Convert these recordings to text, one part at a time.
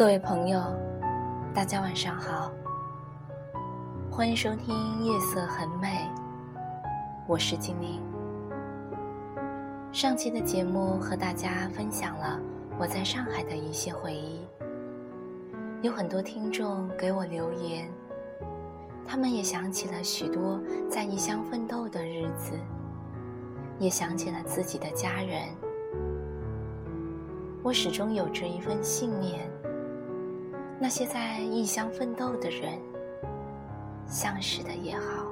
各位朋友，大家晚上好，欢迎收听《夜色很美》，我是精灵。上期的节目和大家分享了我在上海的一些回忆，有很多听众给我留言，他们也想起了许多在异乡奋斗的日子，也想起了自己的家人。我始终有着一份信念。那些在异乡奋斗的人，相识的也好，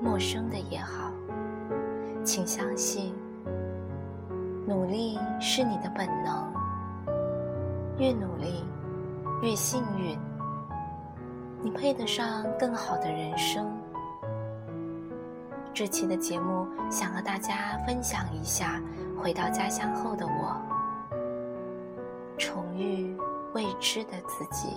陌生的也好，请相信，努力是你的本能，越努力越幸运，你配得上更好的人生。这期的节目想和大家分享一下回到家乡后的我，未知的自己，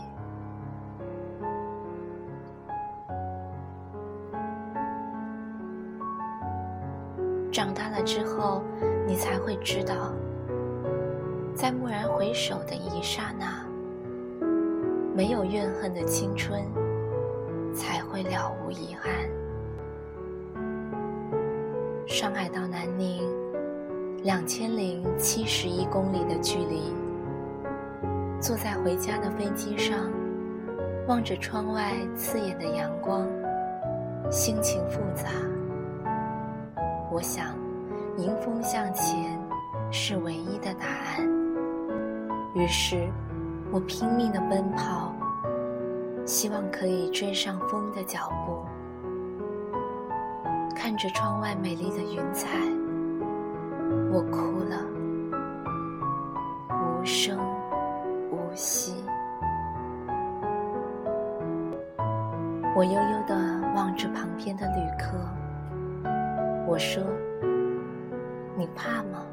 长大了之后，你才会知道，在蓦然回首的一刹那，没有怨恨的青春，才会了无遗憾。上海到南宁，两千零七十一公里的距离。坐在回家的飞机上，望着窗外刺眼的阳光，心情复杂。我想，迎风向前是唯一的答案。于是，我拼命的奔跑，希望可以追上风的脚步。看着窗外美丽的云彩，我哭了，我悠悠地望着旁边的旅客。我说：“你怕吗？”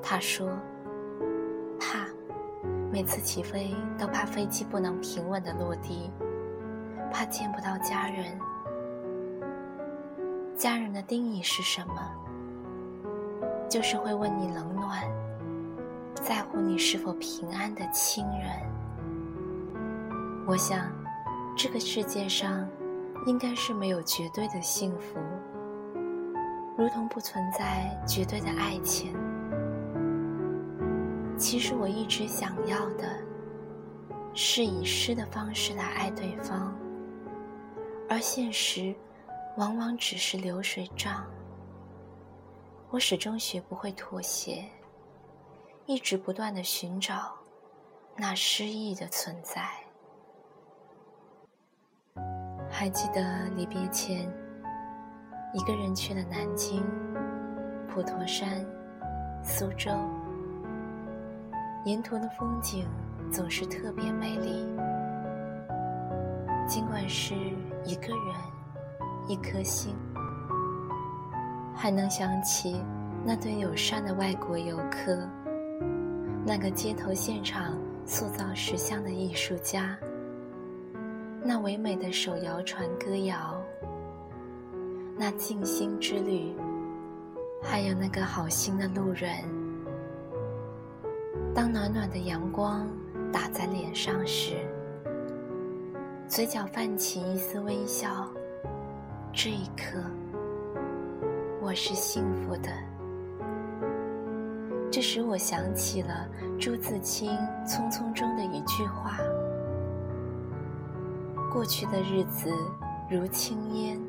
他说：“怕，每次起飞都怕飞机不能平稳地落地，怕见不到家人。家人的定义是什么？就是会问你冷暖。”在乎你是否平安的亲人，我想，这个世界上应该是没有绝对的幸福，如同不存在绝对的爱情。其实我一直想要的，是以诗的方式来爱对方，而现实往往只是流水账。我始终学不会妥协。一直不断的寻找那失意的存在。还记得离别前，一个人去了南京、普陀山、苏州，沿途的风景总是特别美丽。尽管是一个人，一颗心，还能想起那对友善的外国游客。那个街头现场塑造石像的艺术家，那唯美的手摇船歌谣，那静心之旅，还有那个好心的路人。当暖暖的阳光打在脸上时，嘴角泛起一丝微笑，这一刻，我是幸福的。这使我想起了朱自清《匆匆》中的一句话：“过去的日子如轻烟，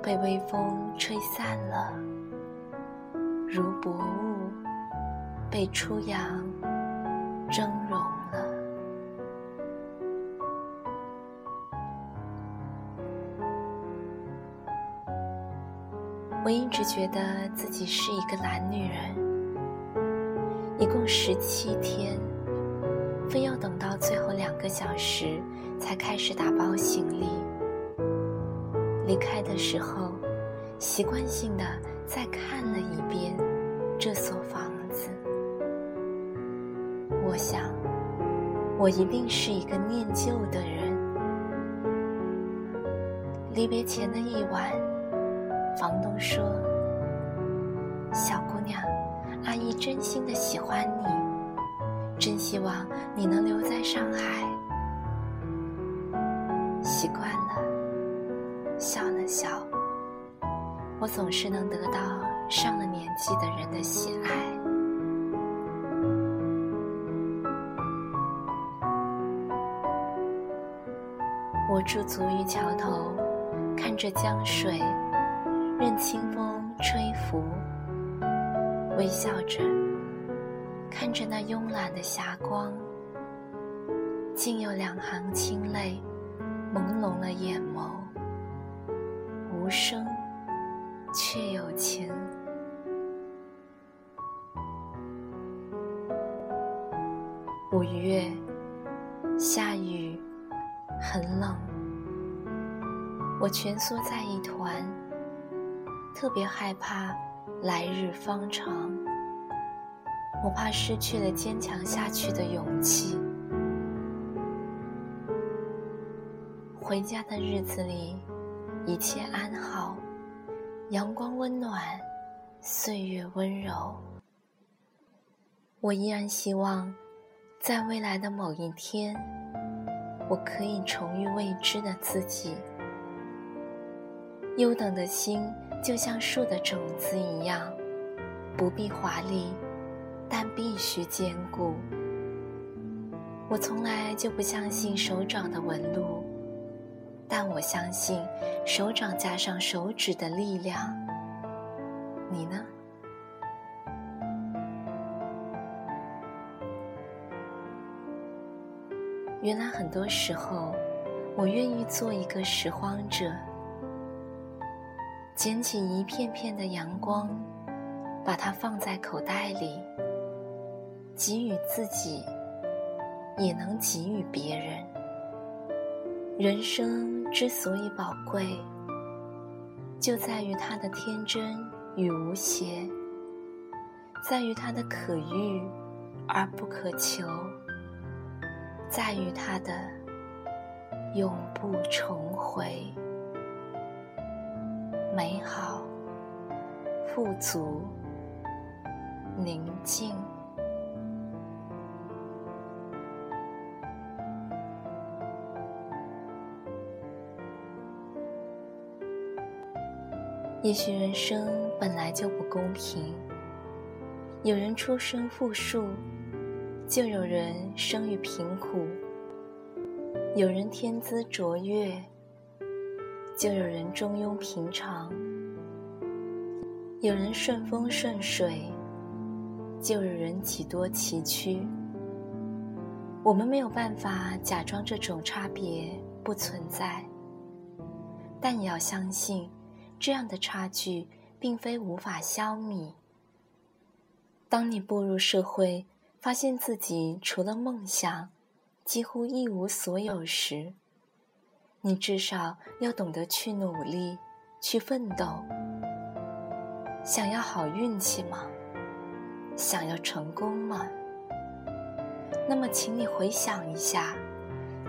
被微风吹散了；如薄雾，被初阳蒸融了。”我一直觉得自己是一个懒女人。一共十七天，非要等到最后两个小时才开始打包行李。离开的时候，习惯性的再看了一遍这所房子。我想，我一定是一个念旧的人。离别前的一晚，房东说：“小姑娘。”阿姨真心的喜欢你，真希望你能留在上海。习惯了，笑了笑，我总是能得到上了年纪的人的喜爱。我驻足于桥头，看着江水，任清风吹拂，微笑着看着那慵懒的霞光，竟有两行清泪朦胧了眼眸，无声却有情。五月，下雨。很冷，我蜷缩在一团，特别害怕来日方长。我怕失去了坚强下去的勇气。回家的日子里，一切安好，阳光温暖，岁月温柔。我依然希望，在未来的某一天。我可以重遇未知的自己，优等的心就像树的种子一样，不必华丽，但必须坚固。我从来就不相信手掌的纹路，但我相信手掌加上手指的力量。你呢？原来很多时候，我愿意做一个拾荒者，捡起一片片的阳光，把它放在口袋里，给予自己，也能给予别人。人生之所以宝贵，就在于它的天真与无邪，在于它的可遇而不可求。在于它的永不重回，美好、富足、宁静。也许人生本来就不公平，有人出身富庶。就有人生于贫苦，有人天资卓越，就有人中庸平常；有人顺风顺水，就有人几多崎岖。我们没有办法假装这种差别不存在，但也要相信，这样的差距并非无法消弭。当你步入社会，发现自己除了梦想，几乎一无所有时，你至少要懂得去努力，去奋斗。想要好运气吗？想要成功吗？那么，请你回想一下，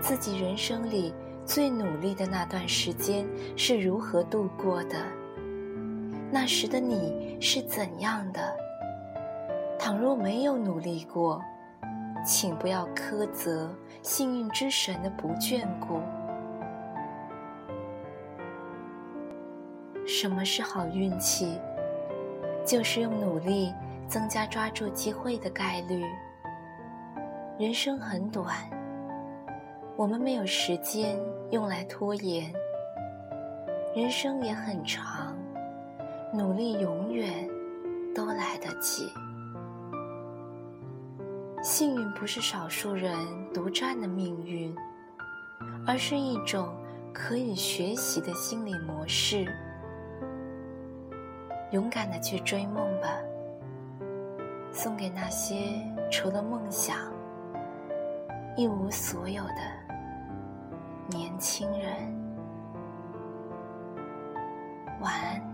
自己人生里最努力的那段时间是如何度过的？那时的你是怎样的？倘若没有努力过，请不要苛责幸运之神的不眷顾。什么是好运气？就是用努力增加抓住机会的概率。人生很短，我们没有时间用来拖延；人生也很长，努力永远都来得及。幸运不是少数人独占的命运，而是一种可以学习的心理模式。勇敢的去追梦吧，送给那些除了梦想一无所有的年轻人。晚安。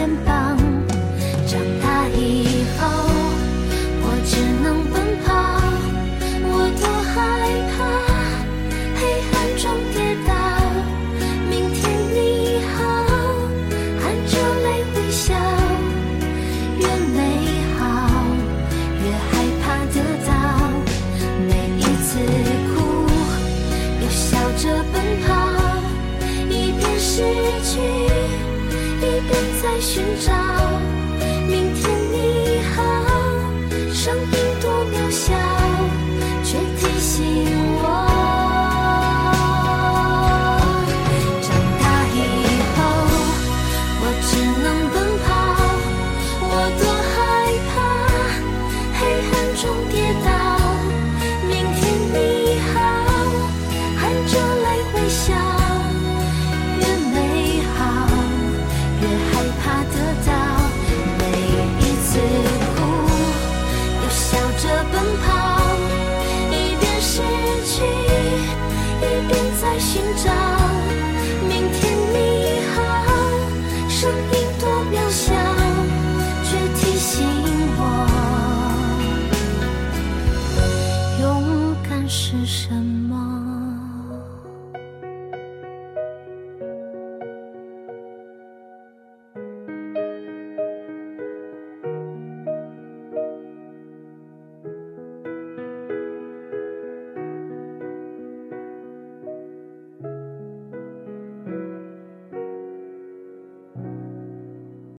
肩膀。寻找。什么？